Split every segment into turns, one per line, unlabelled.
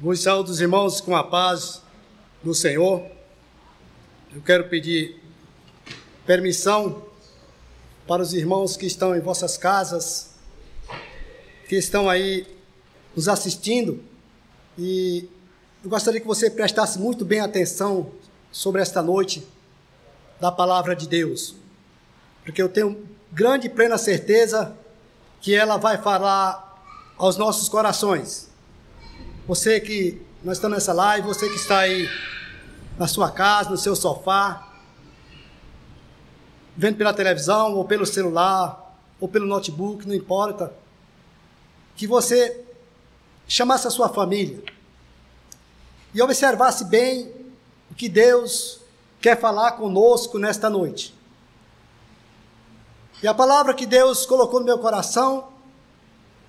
Vos saúdo os irmãos com a paz do Senhor. Eu quero pedir permissão para os irmãos que estão em vossas casas, que estão aí nos assistindo, e eu gostaria que você prestasse muito bem atenção sobre esta noite da palavra de Deus, porque eu tenho grande e plena certeza que ela vai falar aos nossos corações. Você que nós estamos nessa live, você que está aí na sua casa, no seu sofá, vendo pela televisão, ou pelo celular, ou pelo notebook, não importa, que você chamasse a sua família e observasse bem o que Deus quer falar conosco nesta noite. E a palavra que Deus colocou no meu coração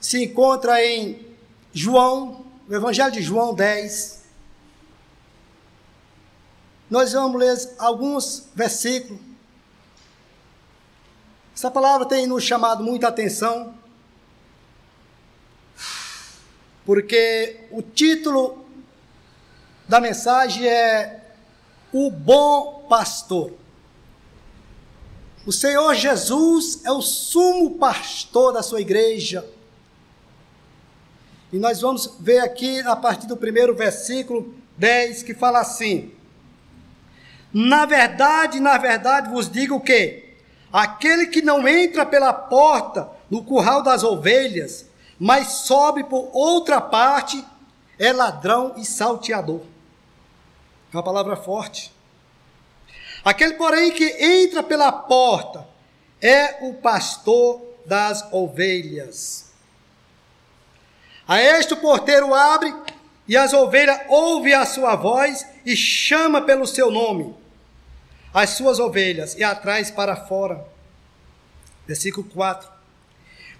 se encontra em João, no Evangelho de João 10. Nós vamos ler alguns versículos. Essa palavra tem nos chamado muita atenção, porque o título da mensagem é O Bom Pastor. O Senhor Jesus é o sumo pastor da sua igreja. E nós vamos ver aqui a partir do primeiro versículo 10 que fala assim: Na verdade, na verdade vos digo que aquele que não entra pela porta no curral das ovelhas, mas sobe por outra parte, é ladrão e salteador. É uma palavra forte. Aquele, porém, que entra pela porta é o pastor das ovelhas. A este o porteiro abre e as ovelhas ouvem a sua voz e chama pelo seu nome as suas ovelhas e atrás para fora. Versículo 4.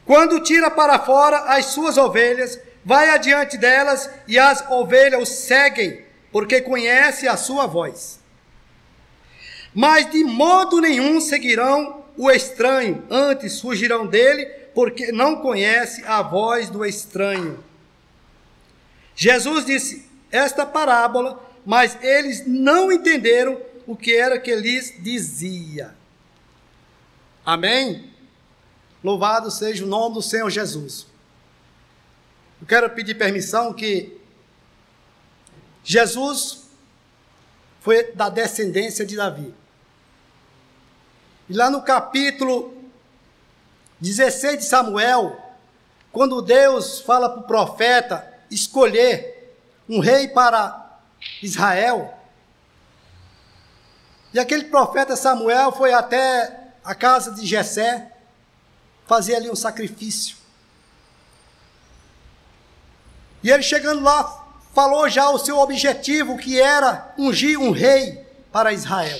Quando tira para fora as suas ovelhas, vai adiante delas e as ovelhas o seguem, porque conhece a sua voz. Mas de modo nenhum seguirão o estranho, antes fugirão dele, porque não conhece a voz do estranho. Jesus disse esta parábola, mas eles não entenderam o que era que lhes dizia. Amém? Louvado seja o nome do Senhor Jesus. Eu quero pedir permissão que Jesus foi da descendência de Davi. E lá no capítulo 16 de Samuel, quando Deus fala para o profeta escolher um rei para Israel, e aquele profeta Samuel foi até a casa de Jessé fazer ali um sacrifício. E ele chegando lá, falou já o seu objetivo, que era ungir um rei para Israel.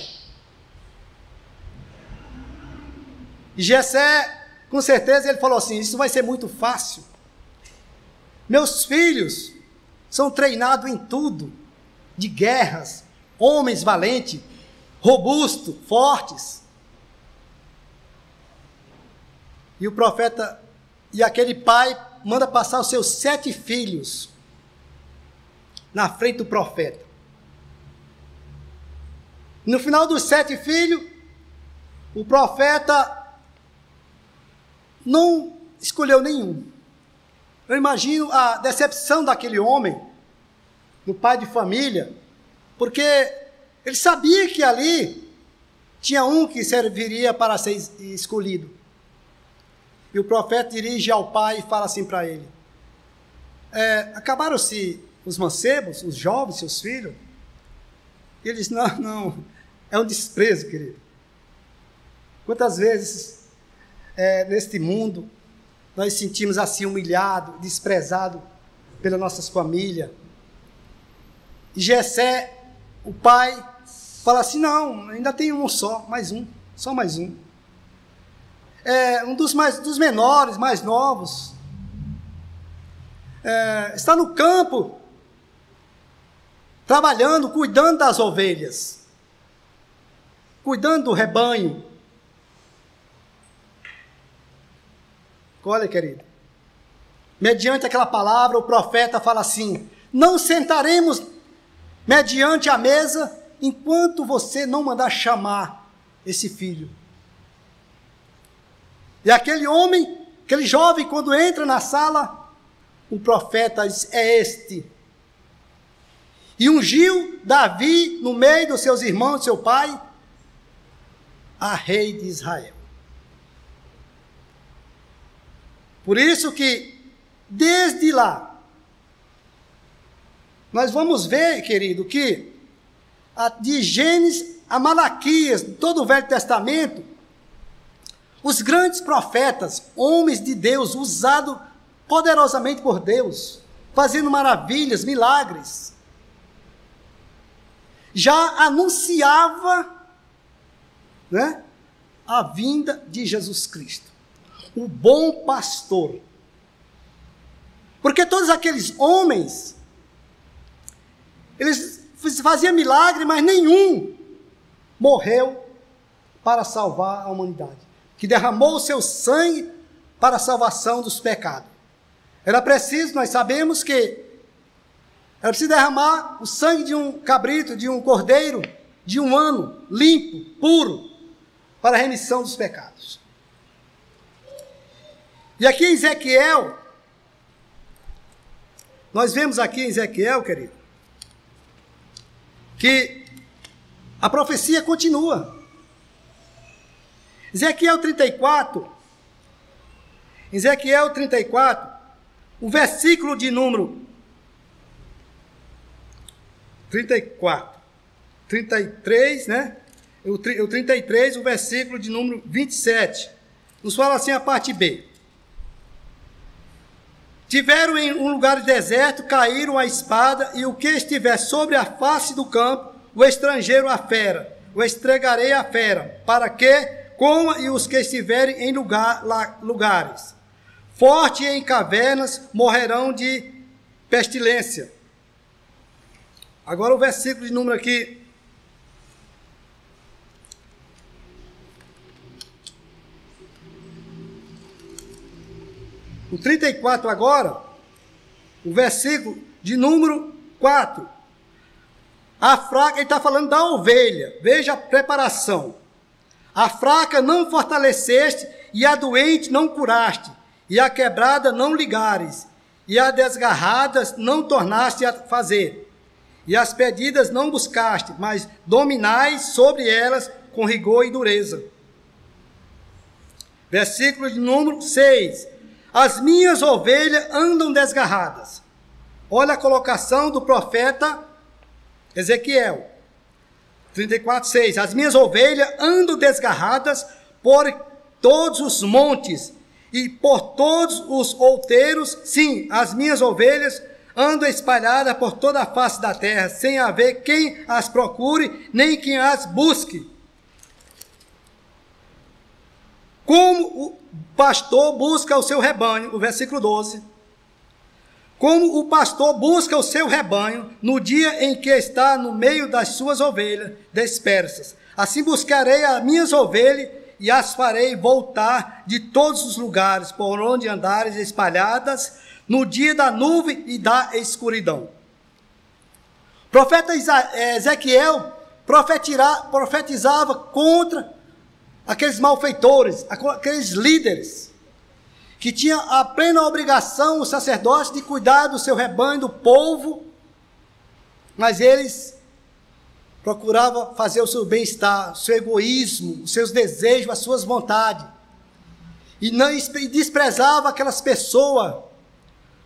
E Jessé com certeza ele falou assim: Isso vai ser muito fácil. Meus filhos são treinados em tudo, de guerras, homens valentes, robustos, fortes. E o profeta e aquele pai manda passar os seus sete filhos na frente do profeta. No final dos sete filhos, o profeta não escolheu nenhum. Eu imagino a decepção daquele homem, do pai de família, porque ele sabia que ali tinha um que serviria para ser escolhido. E o profeta dirige ao pai e fala assim para ele: é, Acabaram-se os mancebos, os jovens, seus filhos? E ele diz: Não, não, é um desprezo, querido. Quantas vezes é, neste mundo, nós sentimos assim humilhado, desprezado pelas nossas famílias. E Jessé, o pai, fala assim: não, ainda tem um só, mais um, só mais um. É, um dos, mais, dos menores, mais novos. É, está no campo, trabalhando, cuidando das ovelhas, cuidando do rebanho. Olha, querido. Mediante aquela palavra, o profeta fala assim: Não sentaremos mediante a mesa enquanto você não mandar chamar esse filho. E aquele homem, aquele jovem, quando entra na sala, o profeta diz: É este. E ungiu Davi no meio dos seus irmãos, seu pai, a rei de Israel. Por isso que, desde lá, nós vamos ver, querido, que de Gênesis a Malaquias, todo o Velho Testamento, os grandes profetas, homens de Deus, usados poderosamente por Deus, fazendo maravilhas, milagres, já anunciava né, a vinda de Jesus Cristo, o bom pastor. Porque todos aqueles homens, eles faziam milagre, mas nenhum morreu para salvar a humanidade que derramou o seu sangue para a salvação dos pecados. Era preciso, nós sabemos que era preciso derramar o sangue de um cabrito, de um cordeiro, de um ano, limpo, puro, para a remissão dos pecados. E aqui em Ezequiel, nós vemos aqui em Ezequiel, querido, que a profecia continua. Ezequiel 34, Ezequiel 34, o versículo de número 34, 33, né? O, o 33, o versículo de número 27, nos fala assim a parte B. Tiveram em um lugar deserto, caíram a espada, e o que estiver sobre a face do campo, o estrangeiro a fera, o estregarei a fera, para que coma e os que estiverem em lugar, lugares. Forte em cavernas morrerão de pestilência. Agora o versículo de número aqui. O 34 agora, o versículo de número 4. A fraca, ele está falando da ovelha. Veja a preparação. A fraca não fortaleceste, e a doente não curaste, e a quebrada não ligares, e a desgarradas não tornaste a fazer, e as pedidas não buscaste, mas dominais sobre elas com rigor e dureza. Versículo de número 6. As minhas ovelhas andam desgarradas. Olha a colocação do profeta Ezequiel. 34, 6. As minhas ovelhas andam desgarradas por todos os montes e por todos os outeiros. Sim, as minhas ovelhas andam espalhadas por toda a face da terra, sem haver quem as procure, nem quem as busque. Como o pastor busca o seu rebanho, o versículo 12 como o pastor busca o seu rebanho no dia em que está no meio das suas ovelhas dispersas. Assim buscarei as minhas ovelhas e as farei voltar de todos os lugares por onde andares espalhadas no dia da nuvem e da escuridão. Profeta eh, Ezequiel profetizava contra aqueles malfeitores, aqueles líderes que tinha a plena obrigação, o sacerdote, de cuidar do seu rebanho, do povo, mas eles procuravam fazer o seu bem-estar, o seu egoísmo, os seus desejos, as suas vontades. E não desprezava aquelas pessoas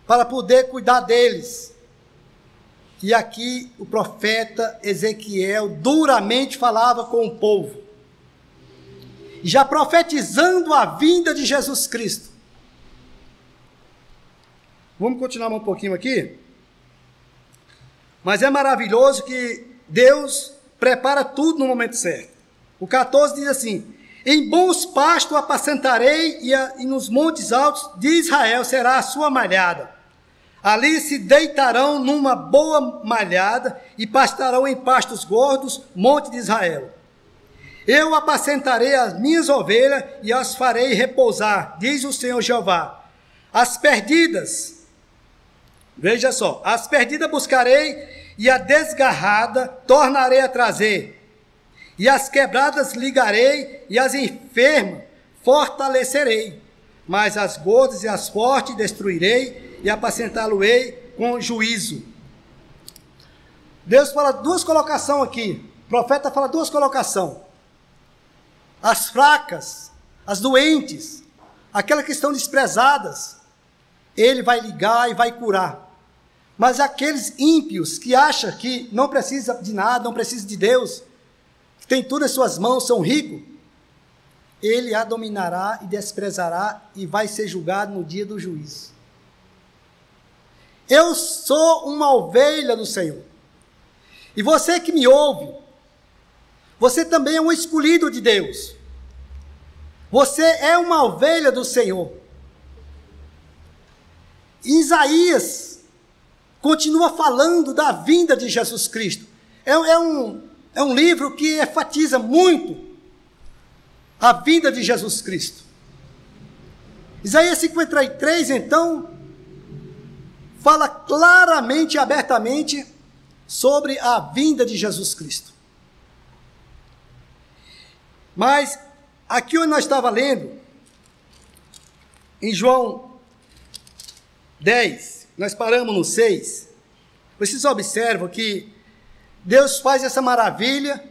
para poder cuidar deles. E aqui o profeta Ezequiel duramente falava com o povo, já profetizando a vinda de Jesus Cristo. Vamos continuar um pouquinho aqui? Mas é maravilhoso que Deus prepara tudo no momento certo. O 14 diz assim: Em bons pastos apacentarei, e, a, e nos montes altos de Israel será a sua malhada. Ali se deitarão numa boa malhada e pastarão em pastos gordos, monte de Israel. Eu apacentarei as minhas ovelhas e as farei repousar, diz o Senhor Jeová. As perdidas Veja só: as perdidas buscarei, e a desgarrada tornarei a trazer, e as quebradas ligarei, e as enfermas fortalecerei, mas as gordas e as fortes destruirei, e apacentá-lo-ei com juízo. Deus fala duas colocações aqui. O profeta fala duas colocações. As fracas, as doentes, aquelas que estão desprezadas, ele vai ligar e vai curar. Mas aqueles ímpios que acham que não precisa de nada, não precisa de Deus, que tem tudo em suas mãos, são ricos, ele a dominará e desprezará e vai ser julgado no dia do juízo. Eu sou uma ovelha do Senhor. E você que me ouve, você também é um escolhido de Deus. Você é uma ovelha do Senhor. Isaías continua falando da vinda de Jesus Cristo. É, é, um, é um livro que enfatiza muito a vinda de Jesus Cristo. Isaías 53, então, fala claramente e abertamente sobre a vinda de Jesus Cristo. Mas aqui onde nós estava lendo, em João 10, nós paramos no 6. Vocês observam que Deus faz essa maravilha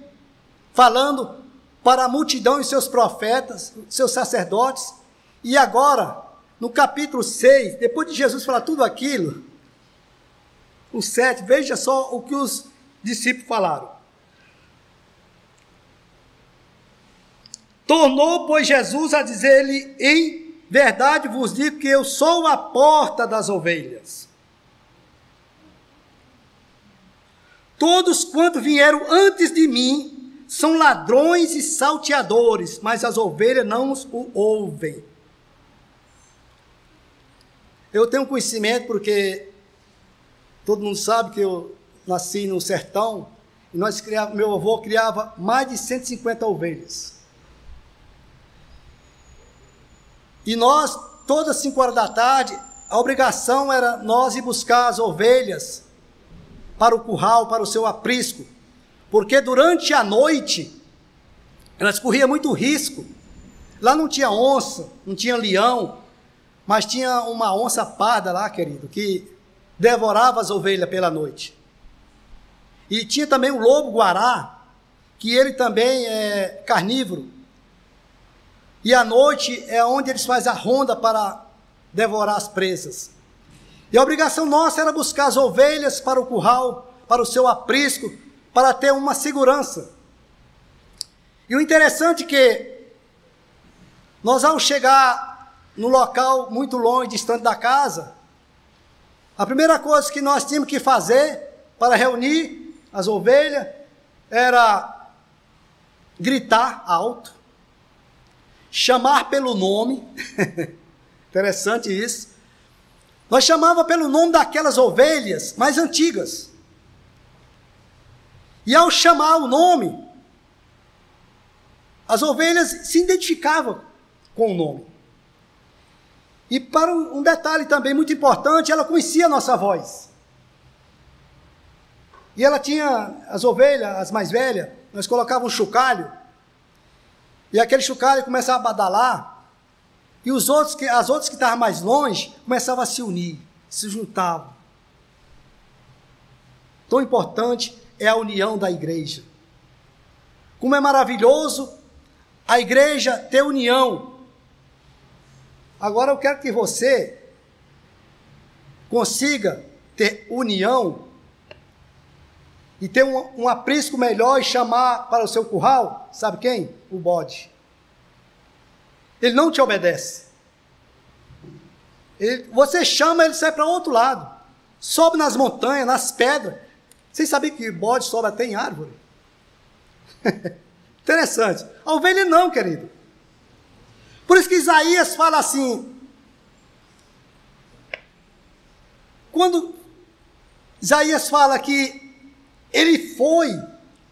falando para a multidão e seus profetas, seus sacerdotes, e agora, no capítulo 6, depois de Jesus falar tudo aquilo, o 7, veja só o que os discípulos falaram. Tornou, pois, Jesus a dizer-lhe em Verdade vos digo que eu sou a porta das ovelhas. Todos quanto vieram antes de mim são ladrões e salteadores, mas as ovelhas não o ouvem. Eu tenho conhecimento porque todo mundo sabe que eu nasci no sertão e nós criava, meu avô criava mais de 150 ovelhas. E nós, todas as 5 horas da tarde, a obrigação era nós ir buscar as ovelhas para o curral, para o seu aprisco, porque durante a noite elas corriam muito risco. Lá não tinha onça, não tinha leão, mas tinha uma onça parda lá, querido, que devorava as ovelhas pela noite. E tinha também o lobo guará, que ele também é carnívoro. E à noite é onde eles fazem a ronda para devorar as presas. E a obrigação nossa era buscar as ovelhas para o curral, para o seu aprisco, para ter uma segurança. E o interessante é que nós ao chegar no local muito longe, distante da casa, a primeira coisa que nós tínhamos que fazer para reunir as ovelhas era gritar alto chamar pelo nome. Interessante isso. Nós chamava pelo nome daquelas ovelhas mais antigas. E ao chamar o nome, as ovelhas se identificavam com o nome. E para um detalhe também muito importante, ela conhecia a nossa voz. E ela tinha as ovelhas, as mais velhas, nós colocávamos um chocalho e aquele chocalho começava a badalar, e os outros as outras que estavam mais longe começavam a se unir, se juntavam. Tão importante é a união da igreja. Como é maravilhoso a igreja ter união. Agora eu quero que você consiga ter união e ter um, um aprisco melhor e chamar para o seu curral, sabe quem? O bode. Ele não te obedece. Ele, você chama, ele sai para outro lado. Sobe nas montanhas, nas pedras. Vocês sabiam que bode sobe até em árvore? Interessante. A ovelha não, querido. Por isso que Isaías fala assim. Quando Isaías fala que ele foi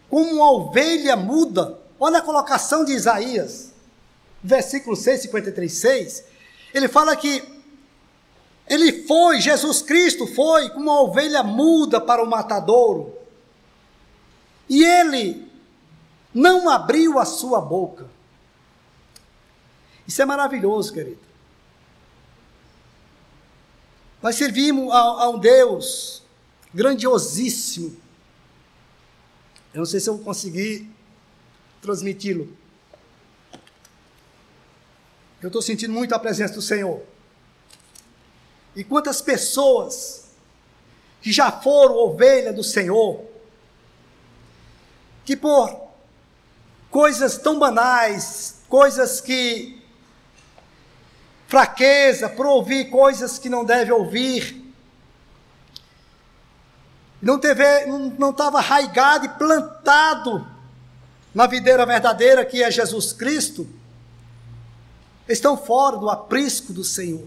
como uma ovelha muda. Olha a colocação de Isaías, versículo 6, 53, 6. Ele fala que Ele foi, Jesus Cristo foi como uma ovelha muda para o matadouro. E ele não abriu a sua boca. Isso é maravilhoso, querido. Nós servimos a, a um Deus grandiosíssimo. Eu não sei se eu vou conseguir transmiti-lo. Eu estou sentindo muito a presença do Senhor. E quantas pessoas que já foram ovelha do Senhor, que por coisas tão banais, coisas que fraqueza, por ouvir coisas que não deve ouvir, não teve, não estava arraigado e plantado na videira verdadeira que é Jesus Cristo, estão fora do aprisco do Senhor.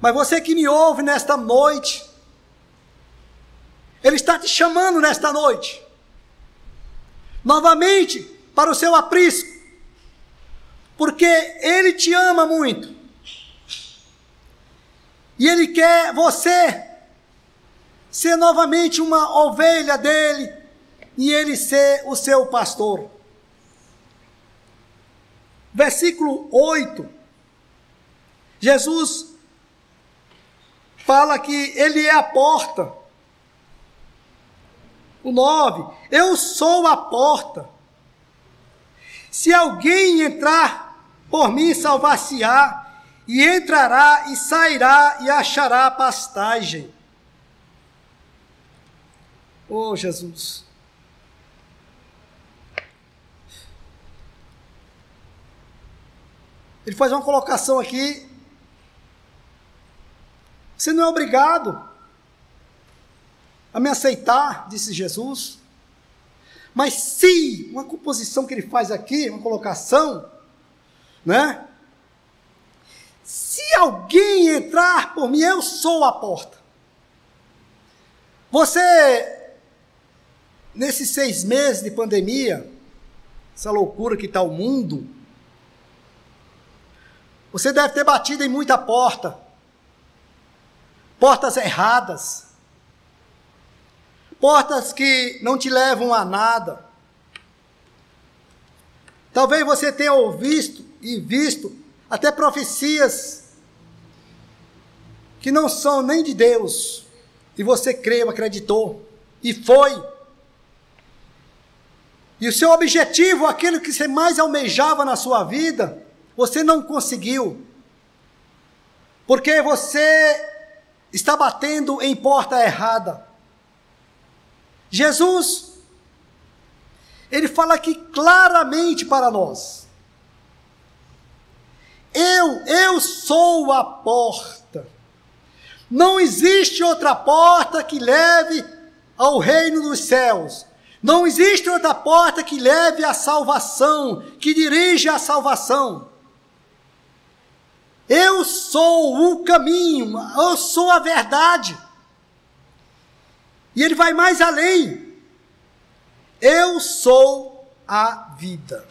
Mas você que me ouve nesta noite, Ele está te chamando nesta noite, novamente para o seu aprisco, porque Ele te ama muito, e Ele quer você ser novamente uma ovelha dele, e Ele ser o seu pastor. Versículo 8, Jesus fala que ele é a porta. O 9, eu sou a porta. Se alguém entrar por mim, salvar-se-á, e entrará e sairá e achará pastagem. Oh, Jesus. Ele faz uma colocação aqui você não é obrigado a me aceitar, disse Jesus. Mas se, uma composição que ele faz aqui, uma colocação, né? Se alguém entrar por mim, eu sou a porta. Você, nesses seis meses de pandemia, essa loucura que está o mundo, você deve ter batido em muita porta portas erradas, portas que não te levam a nada. Talvez você tenha ouvido e visto até profecias que não são nem de Deus, e você creu, acreditou, e foi. E o seu objetivo, aquilo que você mais almejava na sua vida, você não conseguiu. Porque você está batendo em porta errada. Jesus, ele fala aqui claramente para nós: Eu, eu sou a porta. Não existe outra porta que leve ao reino dos céus. Não existe outra porta que leve à salvação, que dirige à salvação. Eu sou o caminho, eu sou a verdade. E ele vai mais além. Eu sou a vida.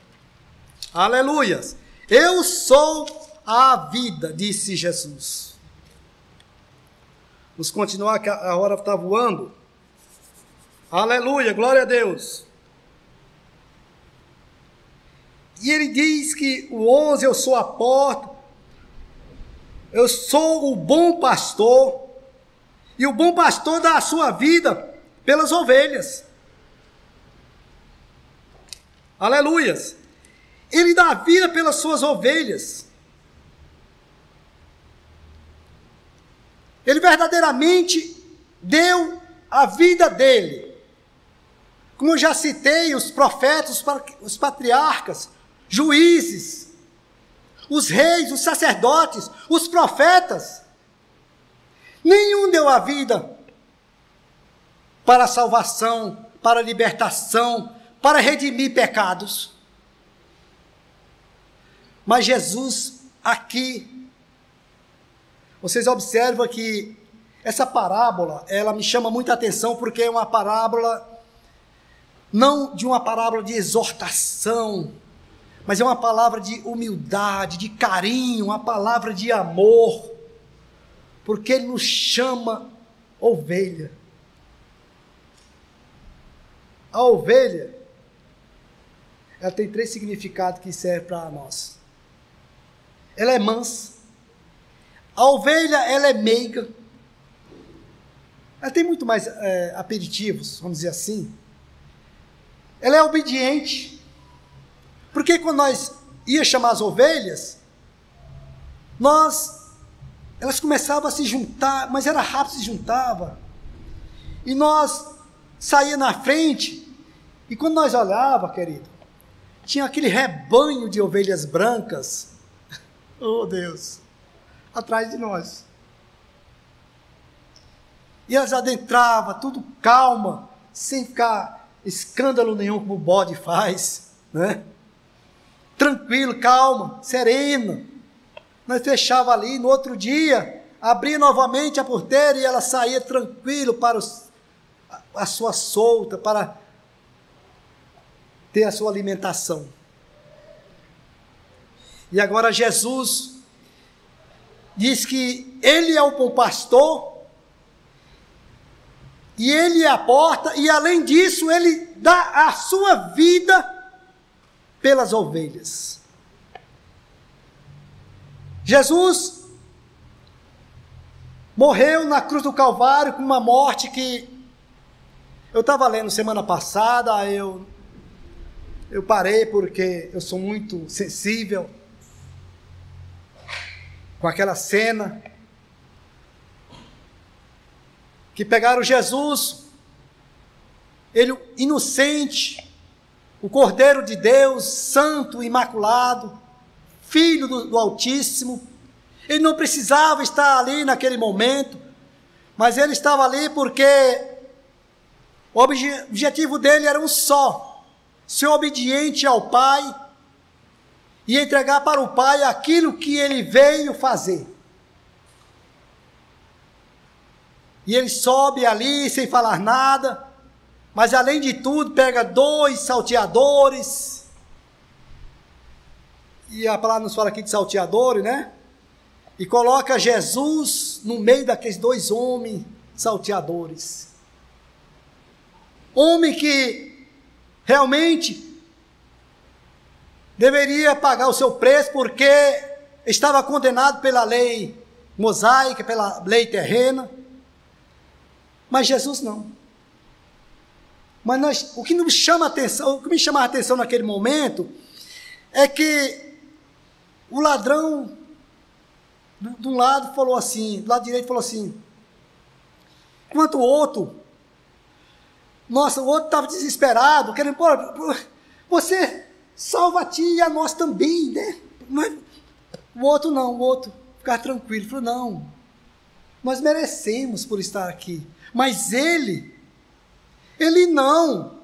Aleluias. Eu sou a vida, disse Jesus. Vamos continuar, que a hora está voando. Aleluia, glória a Deus. E ele diz que o 11, eu sou a porta. Eu sou o bom pastor, e o bom pastor dá a sua vida pelas ovelhas. Aleluias! Ele dá a vida pelas suas ovelhas. Ele verdadeiramente deu a vida dele. Como eu já citei, os profetas, os patriarcas, juízes, os reis, os sacerdotes, os profetas. Nenhum deu a vida para a salvação, para a libertação, para redimir pecados. Mas Jesus aqui, vocês observam que essa parábola, ela me chama muita atenção porque é uma parábola não de uma parábola de exortação, mas é uma palavra de humildade, de carinho, uma palavra de amor. Porque ele nos chama ovelha. A ovelha, ela tem três significados que servem para nós. Ela é mansa. A ovelha, ela é meiga. Ela tem muito mais é, aperitivos, vamos dizer assim. Ela é obediente. Porque quando nós ia chamar as ovelhas, nós, elas começavam a se juntar, mas era rápido se juntava. E nós saía na frente, e quando nós olhava, querido, tinha aquele rebanho de ovelhas brancas, oh Deus, atrás de nós. E elas adentravam, tudo calma, sem ficar escândalo nenhum como o bode faz, né? Tranquilo, calma, sereno. Nós fechava ali, no outro dia, abria novamente a porteira e ela saía tranquilo para os, a sua solta, para ter a sua alimentação. E agora Jesus diz que Ele é o bom pastor, e Ele é a porta, e além disso, Ele dá a sua vida pelas ovelhas. Jesus morreu na cruz do Calvário com uma morte que eu estava lendo semana passada, eu eu parei porque eu sou muito sensível com aquela cena que pegaram Jesus, ele inocente, o Cordeiro de Deus, santo, imaculado, filho do, do Altíssimo. Ele não precisava estar ali naquele momento, mas ele estava ali porque o objetivo dele era um só: ser obediente ao Pai e entregar para o Pai aquilo que ele veio fazer. E ele sobe ali sem falar nada, mas além de tudo, pega dois salteadores. E a palavra nos fala aqui de salteadores, né? E coloca Jesus no meio daqueles dois homens salteadores. Homem que realmente deveria pagar o seu preço porque estava condenado pela lei mosaica, pela lei terrena. Mas Jesus não. Mas nós, o que nos chama atenção, o que me chama a atenção naquele momento é que o ladrão de um lado falou assim, do lado direito falou assim, enquanto o outro nossa, o outro estava desesperado, querendo, pô, você salva a ti e a nós também, né? Mas o outro não, o outro ficar tranquilo, falou, não, nós merecemos por estar aqui, mas ele, ele não,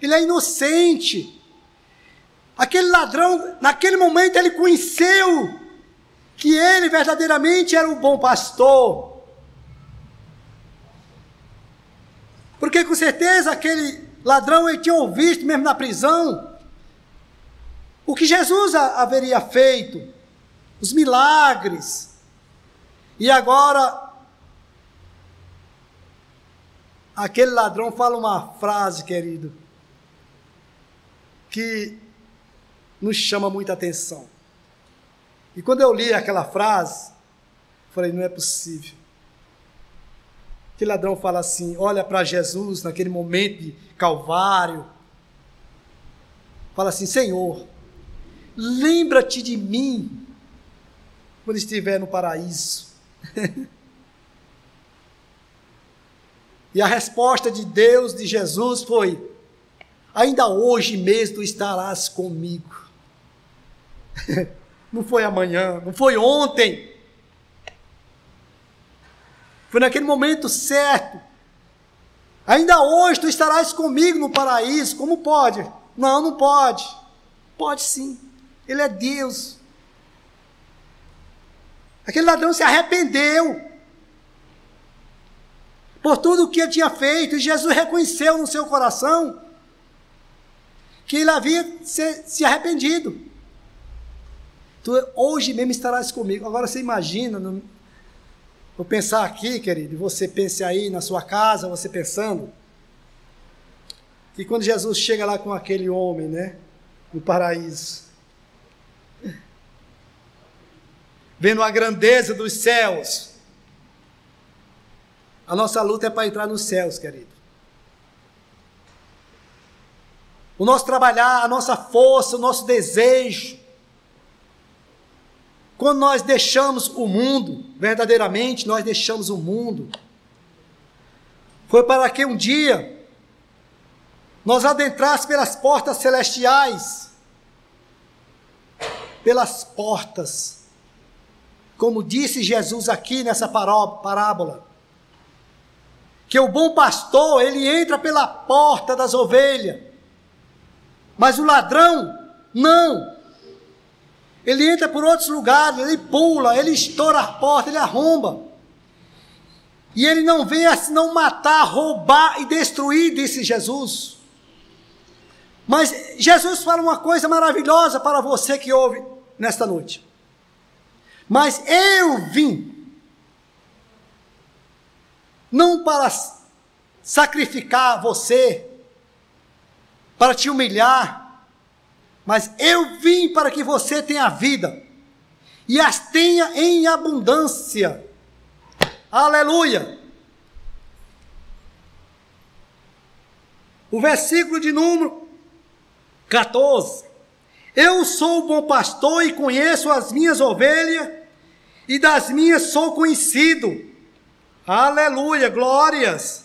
ele é inocente. Aquele ladrão, naquele momento, ele conheceu que ele verdadeiramente era o bom pastor. Porque com certeza aquele ladrão ele tinha ouvido, mesmo na prisão, o que Jesus haveria feito, os milagres. E agora, aquele ladrão fala uma frase, querido, que nos chama muita atenção. E quando eu li aquela frase, falei: não é possível. Que ladrão fala assim: olha para Jesus naquele momento de Calvário. Fala assim: Senhor, lembra-te de mim quando estiver no paraíso. e a resposta de Deus, de Jesus, foi: Ainda hoje mesmo tu estarás comigo. não foi amanhã, não foi ontem. Foi naquele momento certo. Ainda hoje tu estarás comigo no paraíso. Como pode? Não, não pode. Pode sim. Ele é Deus. Aquele ladrão se arrependeu por tudo o que ele tinha feito, e Jesus reconheceu no seu coração que ele havia se, se arrependido. Tu hoje mesmo estarás comigo. Agora você imagina, Vou pensar aqui, querido, e você pense aí na sua casa, você pensando, que quando Jesus chega lá com aquele homem, né, no paraíso, vendo a grandeza dos céus, a nossa luta é para entrar nos céus, querido. O nosso trabalhar, a nossa força, o nosso desejo, quando nós deixamos o mundo, verdadeiramente nós deixamos o mundo, foi para que um dia nós adentrássemos pelas portas celestiais, pelas portas, como disse Jesus aqui nessa parábola, que o bom pastor, ele entra pela porta das ovelhas, mas o ladrão, não, ele entra por outros lugares, ele pula, ele estoura a porta, ele arromba. E ele não vem a senão matar, roubar e destruir, disse Jesus. Mas Jesus fala uma coisa maravilhosa para você que ouve nesta noite. Mas eu vim não para sacrificar você, para te humilhar, mas eu vim para que você tenha vida e as tenha em abundância. Aleluia! O versículo de número 14. Eu sou o bom pastor e conheço as minhas ovelhas, e das minhas sou conhecido. Aleluia, glórias.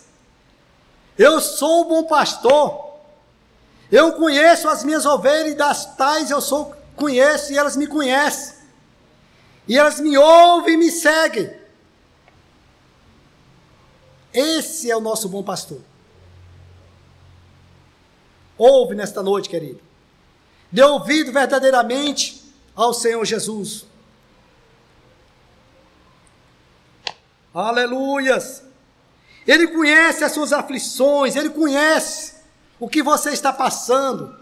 Eu sou o bom pastor eu conheço as minhas ovelhas e das tais eu sou conheço e elas me conhecem. E elas me ouvem e me seguem. Esse é o nosso bom pastor. Ouve nesta noite, querido. Dê ouvido verdadeiramente ao Senhor Jesus. Aleluias. Ele conhece as suas aflições, ele conhece o que você está passando.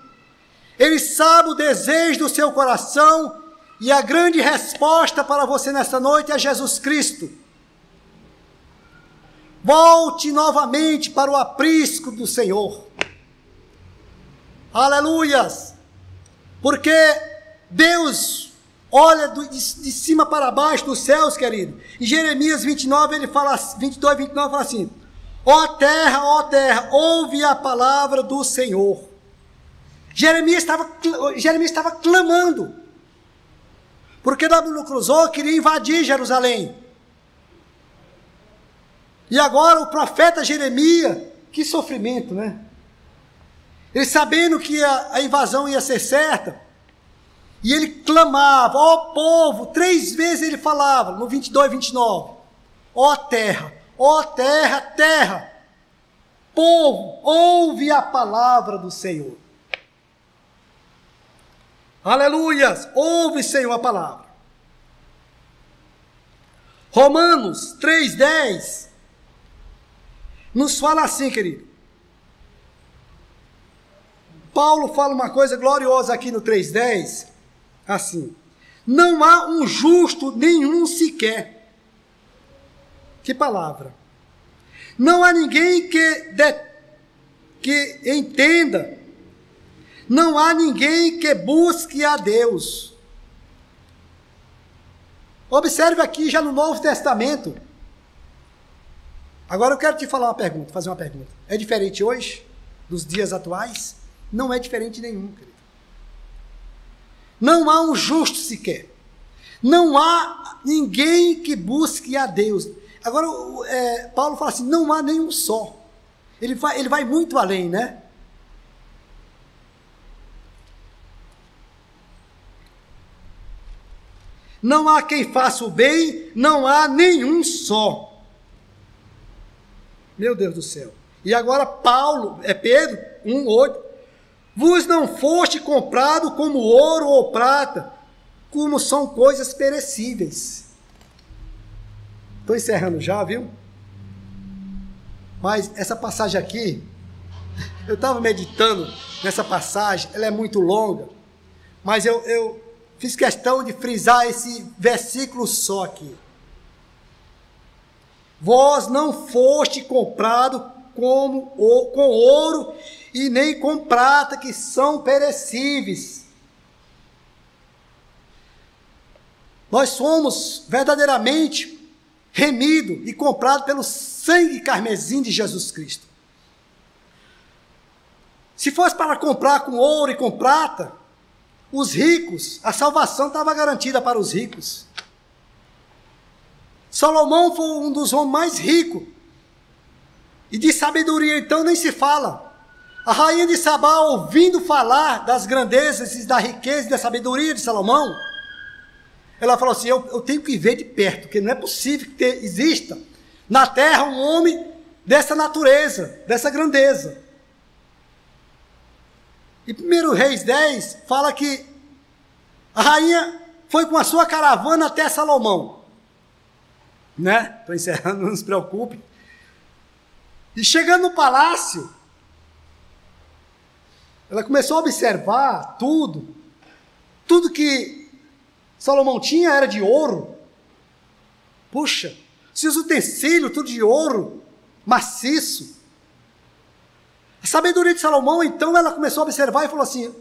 Ele sabe o desejo do seu coração e a grande resposta para você nesta noite é Jesus Cristo. Volte novamente para o aprisco do Senhor. Aleluias! Porque Deus olha de, de, cima para baixo dos céus, querido. Em Jeremias 29, ele fala, 22, 29, fala assim: Ó terra, ó terra, ouve a palavra do Senhor. Jeremias estava, Jeremias estava clamando, porque Nabucodonosor queria invadir Jerusalém. E agora o profeta Jeremias, que sofrimento, né? Ele sabendo que a, a invasão ia ser certa, e ele clamava, ó povo, três vezes ele falava, no 22 e 29, ó terra, Ó oh, terra, terra, povo, ouve a palavra do Senhor. Aleluias! Ouve, Senhor, a palavra. Romanos 3,10 nos fala assim, querido. Paulo fala uma coisa gloriosa aqui no 3,10, assim: Não há um justo nenhum sequer que palavra! Não há ninguém que, de, que entenda, não há ninguém que busque a Deus. Observe aqui já no Novo Testamento. Agora eu quero te falar uma pergunta, fazer uma pergunta. É diferente hoje dos dias atuais? Não é diferente nenhum, querido. Não há um justo sequer. Não há ninguém que busque a Deus. Agora, é, Paulo fala assim: não há nenhum só. Ele vai, ele vai muito além, né? Não há quem faça o bem, não há nenhum só. Meu Deus do céu. E agora Paulo, é Pedro, 1, 8. Vos não foste comprado como ouro ou prata, como são coisas perecíveis Estou encerrando já, viu? Mas essa passagem aqui, eu estava meditando nessa passagem, ela é muito longa, mas eu, eu fiz questão de frisar esse versículo só aqui. Vós não foste comprado como com ouro e nem com prata que são perecíveis. Nós somos verdadeiramente remido e comprado pelo sangue carmesim de Jesus Cristo. Se fosse para comprar com ouro e com prata, os ricos, a salvação estava garantida para os ricos. Salomão foi um dos homens mais ricos. E de sabedoria, então, nem se fala. A rainha de Sabá, ouvindo falar das grandezas da riqueza e da sabedoria de Salomão, ela falou assim: eu, eu tenho que ver de perto, porque não é possível que exista na terra um homem dessa natureza, dessa grandeza. E 1 Reis 10 fala que a rainha foi com a sua caravana até Salomão. Né? Estou encerrando, não se preocupe. E chegando no palácio, ela começou a observar tudo. Tudo que Salomão tinha era de ouro. Puxa, seus utensílios, tudo de ouro, maciço. A sabedoria de Salomão, então, ela começou a observar e falou assim: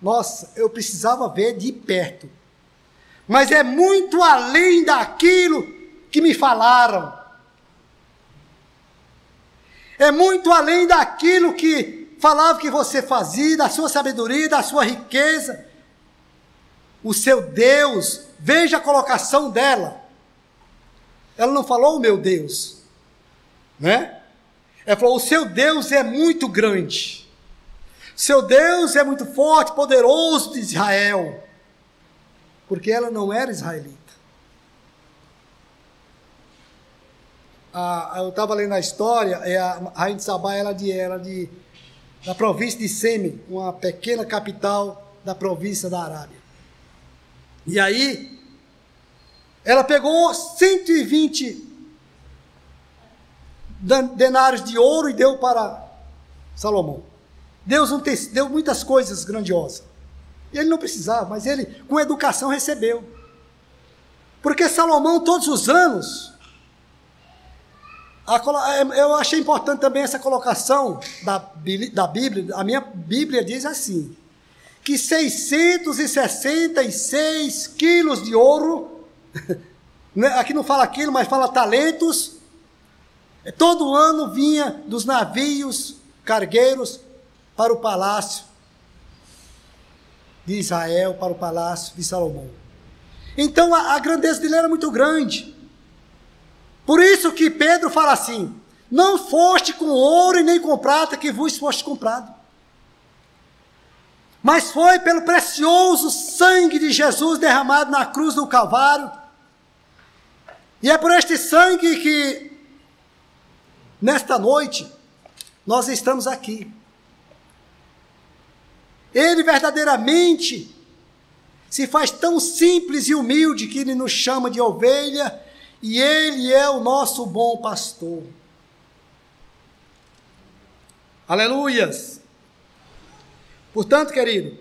Nossa, eu precisava ver de perto. Mas é muito além daquilo que me falaram. É muito além daquilo que falava que você fazia, da sua sabedoria, da sua riqueza. O seu Deus, veja a colocação dela. Ela não falou o meu Deus, né? Ela falou: O seu Deus é muito grande. Seu Deus é muito forte, poderoso de Israel. Porque ela não era israelita. Ah, eu estava lendo a história, é a rainha de Sabá era de, era de da província de Seme, uma pequena capital da província da Arábia. E aí, ela pegou 120 denários de ouro e deu para Salomão. Deus não deu muitas coisas grandiosas. Ele não precisava, mas ele, com educação, recebeu. Porque Salomão, todos os anos, eu achei importante também essa colocação da, da Bíblia. A minha Bíblia diz assim: que 666 quilos de ouro, né, aqui não fala quilo, mas fala talentos, Todo ano vinha dos navios cargueiros para o palácio de Israel, para o palácio de Salomão. Então a, a grandeza dele era muito grande. Por isso que Pedro fala assim: Não foste com ouro e nem com prata que vos foste comprado, mas foi pelo precioso sangue de Jesus derramado na cruz do Calvário. E é por este sangue que Nesta noite, nós estamos aqui. Ele verdadeiramente se faz tão simples e humilde que ele nos chama de ovelha e ele é o nosso bom pastor. Aleluias! Portanto, querido,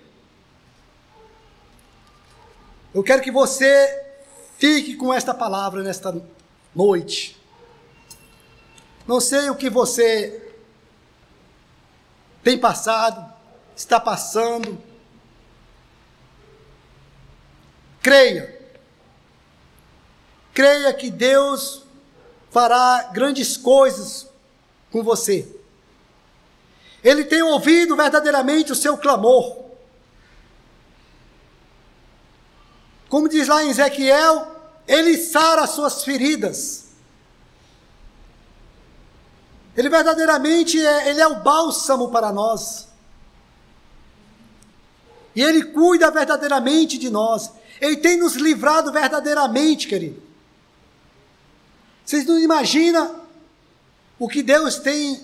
eu quero que você fique com esta palavra nesta noite. Não sei o que você tem passado, está passando. Creia. Creia que Deus fará grandes coisas com você. Ele tem ouvido verdadeiramente o seu clamor. Como diz lá em Ezequiel, ele sara as suas feridas. Ele verdadeiramente é, ele é o bálsamo para nós. E Ele cuida verdadeiramente de nós. Ele tem nos livrado verdadeiramente, querido. Vocês não imaginam o que Deus tem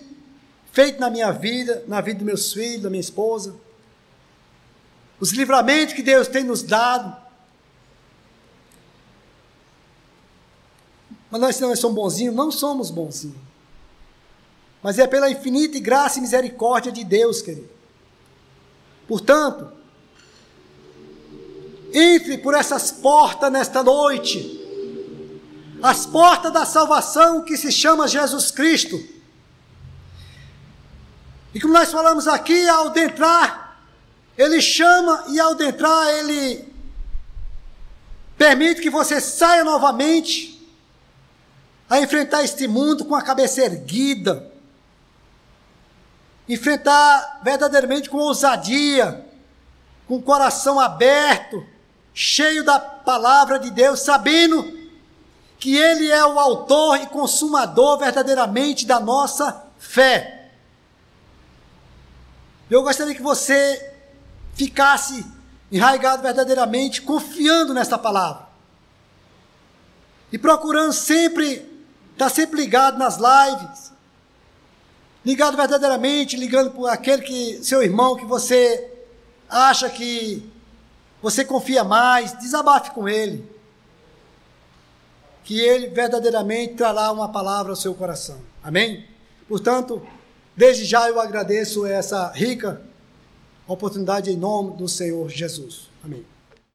feito na minha vida, na vida dos meus filhos, da minha esposa. Os livramentos que Deus tem nos dado. Mas nós não somos bonzinhos? Não somos bonzinhos mas é pela infinita graça e misericórdia de Deus, querido. Portanto, entre por essas portas nesta noite, as portas da salvação que se chama Jesus Cristo. E como nós falamos aqui, ao adentrar, ele chama e ao adentrar, ele permite que você saia novamente a enfrentar este mundo com a cabeça erguida, enfrentar verdadeiramente com ousadia, com o coração aberto, cheio da palavra de Deus, sabendo que Ele é o autor e consumador verdadeiramente da nossa fé. Eu gostaria que você ficasse enraizado verdadeiramente, confiando nesta palavra. E procurando sempre, estar tá sempre ligado nas lives, ligado verdadeiramente, ligando por aquele que, seu irmão, que você acha que você confia mais, desabafe com ele. Que ele verdadeiramente trará uma palavra ao seu coração. Amém? Portanto, desde já eu agradeço essa rica oportunidade em nome do Senhor Jesus. Amém.